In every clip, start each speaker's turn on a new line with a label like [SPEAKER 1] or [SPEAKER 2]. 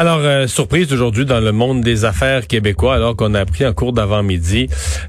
[SPEAKER 1] Alors, euh, surprise aujourd'hui dans le monde des affaires québécois, alors qu'on a appris en cours d'avant-midi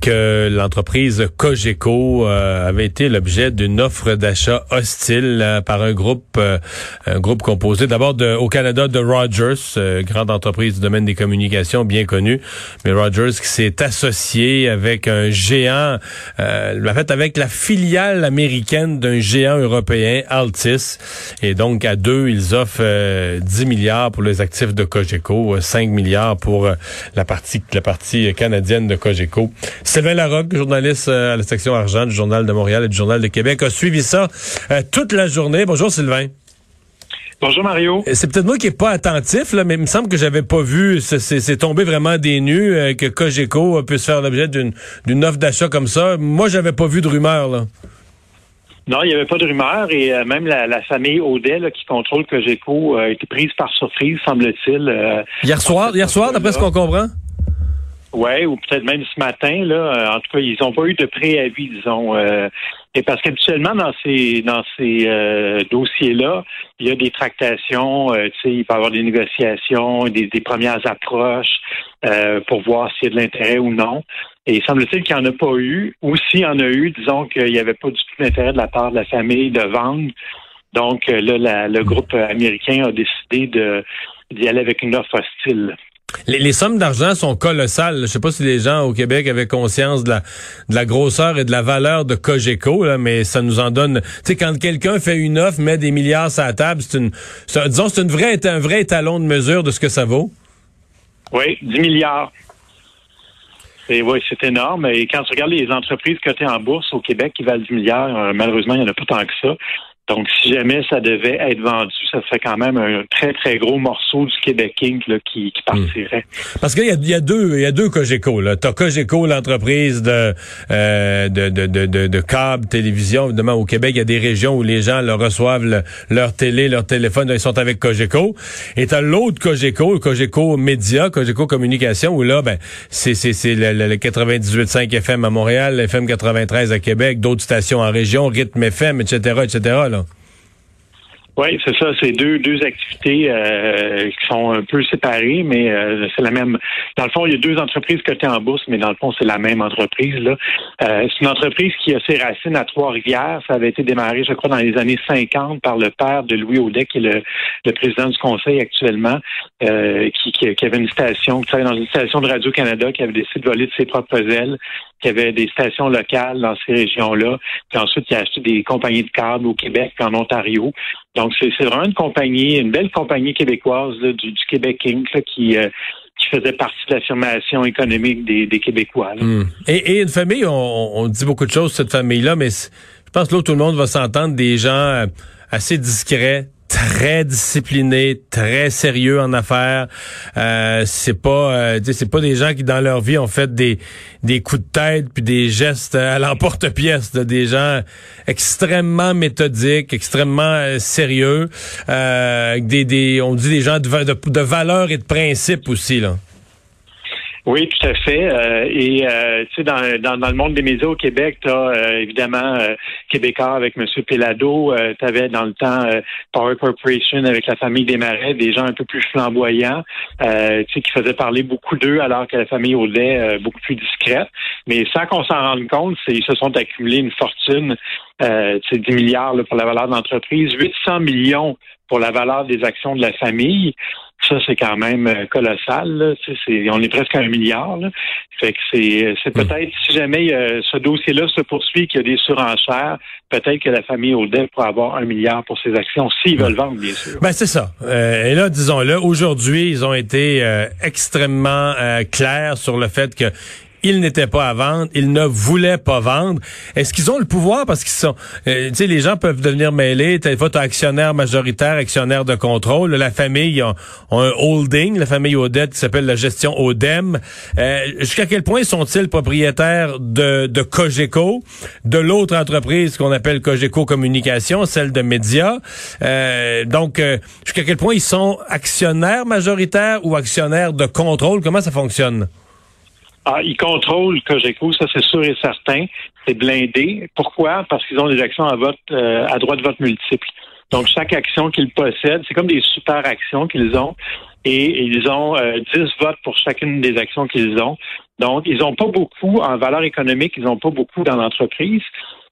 [SPEAKER 1] que l'entreprise Cogeco euh, avait été l'objet d'une offre d'achat hostile euh, par un groupe, un groupe composé d'abord au Canada de Rogers, grande entreprise du domaine des communications bien connue, mais Rogers qui s'est associé avec un géant, en fait avec la filiale américaine d'un géant européen, Altis, et donc à deux, ils offrent 10 milliards pour les actifs de Cogeco, 5 euh, milliards pour euh, la partie la partie canadienne de Cogeco. Sylvain Larocque, journaliste euh, à la section argent du Journal de Montréal et du Journal de Québec, a suivi ça toute la journée. Bonjour Sylvain.
[SPEAKER 2] Bonjour Mario.
[SPEAKER 1] C'est peut-être moi qui n'ai pas attentif, là, mais il me semble que j'avais pas vu, c'est tombé vraiment des nues que Cogeco puisse faire l'objet d'une offre d'achat comme ça. Moi, j'avais pas vu de rumeur. Là.
[SPEAKER 2] Non, il n'y avait pas de rumeur et euh, même la, famille Audet qui contrôle Cogeco euh, a été prise par surprise, semble-t-il.
[SPEAKER 1] Euh, hier soir, hier soir, d'après ce qu'on comprend?
[SPEAKER 2] Oui, ou peut-être même ce matin, là. En tout cas, ils n'ont pas eu de préavis, disons. et parce qu'habituellement, dans ces dans ces dossiers-là, il y a des tractations, tu sais, il peut y avoir des négociations, des, des premières approches pour voir s'il y a de l'intérêt ou non. Et semble-t-il qu'il n'y en a pas eu. Ou s'il y en a eu, disons qu'il n'y avait pas du tout d'intérêt de la part de la famille de vendre. Donc euh, là, le groupe américain a décidé de d'y aller avec une offre hostile.
[SPEAKER 1] Les, sommes d'argent sont colossales. Je ne sais pas si les gens au Québec avaient conscience de la, de la grosseur et de la valeur de Cogeco, là, mais ça nous en donne. Tu sais, quand quelqu'un fait une offre, met des milliards sur la table, c'est une, disons, c'est une vraie, un vrai étalon de mesure de ce que ça vaut.
[SPEAKER 2] Oui, 10 milliards. Oui, c'est énorme. Et quand tu regardes les entreprises cotées en bourse au Québec qui valent 10 milliards, euh, malheureusement, il n'y en a pas tant que ça. Donc, si jamais ça devait être vendu, ça serait quand même un très, très gros morceau du Québec Inc. qui, qui, partirait.
[SPEAKER 1] Parce qu'il y a, il y a deux, il y a deux Cogeco. Là. T'as Cogeco, l'entreprise de, euh, de, de, de, de, câble, télévision. Évidemment, au Québec, il y a des régions où les gens leur reçoivent leur télé, leur téléphone, ils sont avec Cogeco. Et t'as l'autre Cogeco, le Cogeco Média, Cogeco Communication, où là, ben, c'est, c'est, c'est le, le 98.5 FM à Montréal, FM 93 à Québec, d'autres stations en région, Rythme FM, etc., etc., là.
[SPEAKER 2] Oui, c'est ça. C'est deux, deux activités euh, qui sont un peu séparées, mais euh, c'est la même. Dans le fond, il y a deux entreprises cotées en bourse, mais dans le fond, c'est la même entreprise. Là. Euh, c'est une entreprise qui a ses racines à Trois-Rivières. Ça avait été démarré, je crois, dans les années 50 par le père de Louis Audet, qui est le, le président du conseil actuellement, qui, qui, avait une station, qui travaillait dans une station de Radio-Canada, qui avait décidé de voler de ses propres ailes, qui avait des stations locales dans ces régions-là. Puis ensuite, il a acheté des compagnies de câbles au Québec, en Ontario. Donc, c'est vraiment une compagnie, une belle compagnie québécoise du, Québec Inc. qui, euh, qui faisait partie de l'affirmation économique des, Québécois.
[SPEAKER 1] Hmm. Et, une famille, on, dit beaucoup de choses cette famille-là, mais je pense que là, tout le monde va s'entendre des gens euh, assez discrets, très disciplinés, très sérieux en affaires. Euh, c'est pas, euh, c'est pas des gens qui dans leur vie ont fait des des coups de tête puis des gestes à l'emporte-pièce, des gens extrêmement méthodiques, extrêmement euh, sérieux, euh, des, des, on dit des gens de, de, de valeurs et de principes aussi là.
[SPEAKER 2] Oui, tout à fait. Euh, et euh, tu sais, dans, dans, le monde des médias au Québec, tu as euh, évidemment Québécois avec M. Pelado, tu avais dans le temps Power Corporation avec la famille Desmarais, des gens un peu plus flamboyants, tu sais, qui faisaient parler beaucoup d'eux, alors que la famille Audet, beaucoup plus discrète. Mais sans qu'on s'en rende compte, ils se sont accumulés une fortune, euh, 10 milliards pour la valeur d'entreprise, 800 millions pour la valeur des actions de la famille. Ça, c'est quand même euh, colossal. on est presque à un milliard. Fait que c'est, euh, c'est hmm. peut-être, si jamais euh, ce dossier-là se poursuit, qu'il y a des surenchères, peut-être que la famille Odell pourra avoir un milliard pour ses actions, s'ils veulent vendre, bien sûr.
[SPEAKER 1] Ben, c'est ça. et là, disons-le, aujourd'hui, ils ont été extrêmement clairs sur le fait que ils n'étaient pas à vendre, ils ne voulaient pas vendre. Est-ce qu'ils ont le pouvoir? Parce qu'ils sont, euh, tu sais, les gens peuvent devenir mêlés. T'as actionnaire majoritaire, actionnaire de contrôle. La famille a, un holding, la famille Odette qui s'appelle la gestion Odem. Euh, jusqu'à quel point sont-ils propriétaires de, de Cogeco, de l'autre entreprise qu'on appelle Cogeco Communication, celle de médias. Euh, donc, jusqu'à quel point ils sont actionnaires majoritaires ou actionnaires de contrôle? Comment ça fonctionne?
[SPEAKER 2] Ah, ils contrôlent Cogeco, ça c'est sûr et certain. C'est blindé. Pourquoi? Parce qu'ils ont des actions à vote euh, à droit de vote multiple. Donc, chaque action qu'ils possèdent, c'est comme des super actions qu'ils ont. Et ils ont euh, 10 votes pour chacune des actions qu'ils ont. Donc, ils n'ont pas beaucoup en valeur économique, ils n'ont pas beaucoup dans l'entreprise.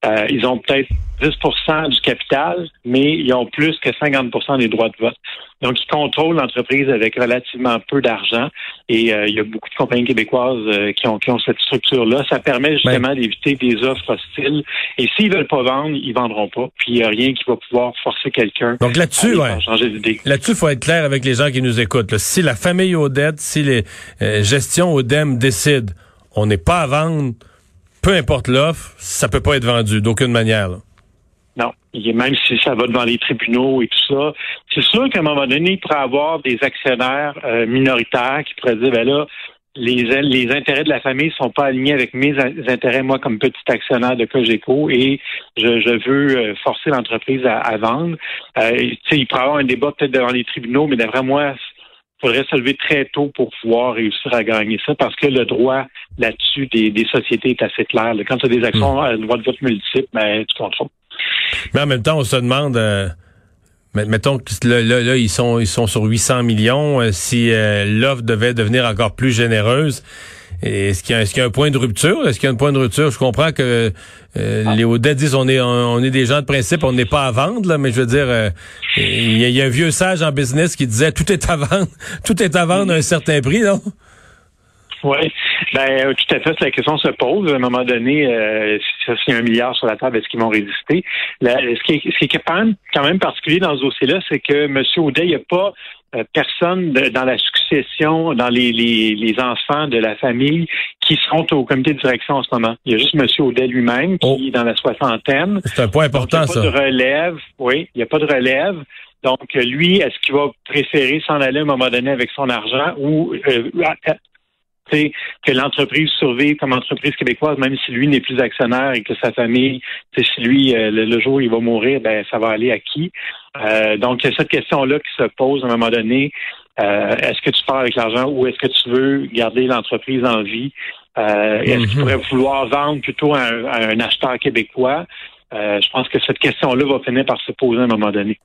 [SPEAKER 2] Euh, ils ont peut-être 10% du capital, mais ils ont plus que 50% des droits de vote. Donc, ils contrôlent l'entreprise avec relativement peu d'argent. Et euh, il y a beaucoup de compagnies québécoises euh, qui, ont, qui ont cette structure-là. Ça permet justement d'éviter des offres hostiles. Et s'ils veulent pas vendre, ils vendront pas. Puis il n'y a rien qui va pouvoir forcer quelqu'un
[SPEAKER 1] Donc là-dessus, ouais. changer d'idée. Là-dessus, il faut être clair avec les gens qui nous écoutent. Si la famille Odette, si les gestions Odem décident, on n'est pas à vendre peu importe l'offre, ça peut pas être vendu d'aucune manière.
[SPEAKER 2] Non. Même si ça va devant les tribunaux et tout ça, c'est sûr qu'à un moment donné, il pourrait avoir des actionnaires euh, minoritaires qui pourraient dire, ben là, les, les intérêts de la famille sont pas alignés avec mes intérêts, moi, comme petit actionnaire de Cogeco, et je, veux euh, forcer l'entreprise à, vendre. Euh, il pourrait y avoir un débat peut-être devant les tribunaux, mais d'après moi, faudrait se lever très tôt pour pouvoir réussir à gagner ça parce que le droit là-dessus des, sociétés est assez clair. Quand tu as des actions hmm. à droit de vote multiple, ben, tu contrôles.
[SPEAKER 1] Mais en même temps, on se demande, euh, mettons que là, là, ils sont ils sont sur 800 millions. Euh, si euh, l'offre devait devenir encore plus généreuse, est-ce qu'il y, est y, a un point de rupture? Est-ce qu'il y a un point de rupture? Je comprends que euh, ah. les Audets disent on est on, est des gens de principe, on n'est pas à vendre, là, mais je veux dire, euh, il y, a un vieux sage en business qui disait tout est à vendre, tout est à vendre à un certain prix, non?
[SPEAKER 2] Oui, ben tout à fait. La question se pose. À un moment donné, euh, s'il y a un milliard sur la table, est-ce qu'ils vont résister? Ce qui est, ce qui est quand même particulier dans ce dossier-là, c'est que M. Audet, il n'y a pas euh, personne dans la succession, dans les, les, enfants de la famille qui sont au comité de direction en ce moment. Il y a juste M. Audet lui-même qui oh. est dans la soixantaine.
[SPEAKER 1] C'est un point important,
[SPEAKER 2] ça. Il n'y a pas de relève. Oui, il n'y a pas de relève. Donc, lui, est-ce qu'il va préférer s'en aller à un moment donné avec son argent ou euh, que l'entreprise survive comme entreprise québécoise, même si lui n'est plus actionnaire et que sa famille, si lui, euh, le, jour où il va mourir, ben ça va aller à qui? Euh, donc, il y a cette question-là qui se pose à un moment donné. Euh, est-ce que tu pars avec l'argent ou est-ce que tu veux garder l'entreprise en vie? Est-ce que tu mhm. pourrais vouloir vendre plutôt à un acheteur québécois? je pense que cette question-là va finir par se poser à un moment donné.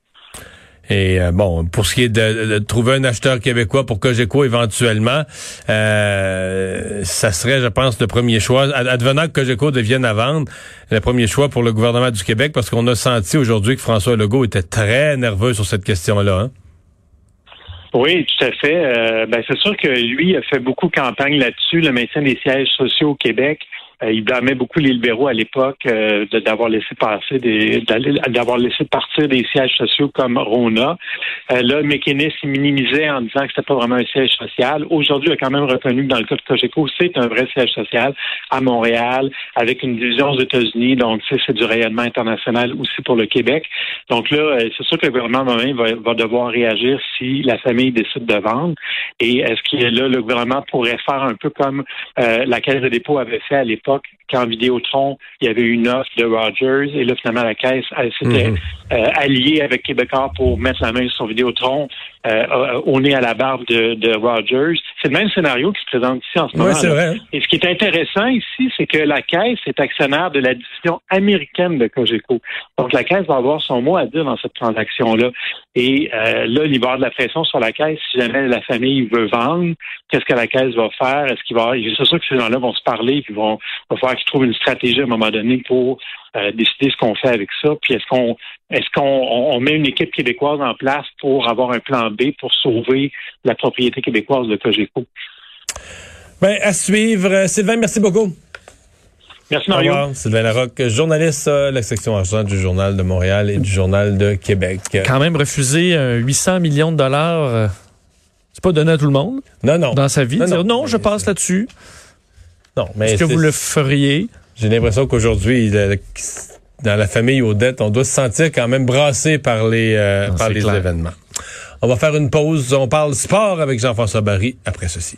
[SPEAKER 1] Et euh, bon, pour ce qui est de, trouver un acheteur québécois pour Cogeco éventuellement, euh, ça serait, je pense, le premier choix. Advenant que Cogeco devienne à vendre, le premier choix pour le gouvernement du Québec, parce qu'on a senti aujourd'hui que François Legault était très nerveux sur cette question-là. Hein?
[SPEAKER 2] Oui, tout à fait. Euh, ben, c'est sûr que lui a fait beaucoup de campagne là-dessus, le maintien des sièges sociaux au Québec. Euh, il blâmait beaucoup les libéraux à l'époque euh, d'avoir laissé passer d'avoir laissé partir des sièges sociaux comme Rona. Euh, là, McInnes minimisait en disant que c'était pas vraiment un siège social. Aujourd'hui, il a quand même reconnu que dans le cas de Cogeco, c'est un vrai siège social à Montréal, avec une division aux États-Unis. Donc, c'est du rayonnement international aussi pour le Québec. Donc là, c'est sûr que le gouvernement va, va devoir réagir si la famille décide de vendre. Et est-ce qu'il là, le gouvernement pourrait faire un peu comme la Caisse de dépôt avait fait à l'époque fuck. Quand Vidéotron, il y avait une offre de Rogers et là, finalement, la caisse s'était mhm. euh, alliée avec Québécois pour mettre la main sur Vidéotron euh, au nez à la barbe de, Rogers. C'est le même scénario qui se présente ici en ce moment.
[SPEAKER 1] Vrai.
[SPEAKER 2] Et ce qui est intéressant ici, c'est que la caisse est actionnaire de la division américaine de Cogeco. Donc, la caisse va avoir son mot à dire dans cette transaction-là. Et euh, là, il va y avoir de la pression sur la caisse si jamais la famille veut vendre. Qu'est-ce que la caisse va faire? Est-ce qu'il va... C'est sûr que ces gens-là vont se parler puis vont, va falloir qu'ils trouvent une stratégie à un moment donné pour euh, décider ce qu'on fait avec ça. Puis est-ce qu'on est-ce qu'on met une équipe québécoise en place pour avoir un plan B pour sauver la propriété québécoise de Cogeco?
[SPEAKER 1] Bien, à suivre. Sylvain, merci beaucoup.
[SPEAKER 2] Merci Mario.
[SPEAKER 1] Sylvain Larocque, journaliste à la section argent du Journal de Montréal et du Journal de Québec.
[SPEAKER 3] Quand même refusé 800 millions de dollars, euh, c'est pas donné à tout le monde?
[SPEAKER 1] Non, non.
[SPEAKER 3] Dans sa vie. Non, non, je passe là-dessus.
[SPEAKER 1] Non, mais
[SPEAKER 3] Est-ce que vous le feriez?
[SPEAKER 1] J'ai l'impression qu'aujourd'hui, dans la famille Odette, on doit se sentir quand même brassé par les, euh,
[SPEAKER 3] Non,
[SPEAKER 1] par les
[SPEAKER 3] clair.
[SPEAKER 1] événements. On va faire une pause. On parle sport avec Jean-François Barry après ceci.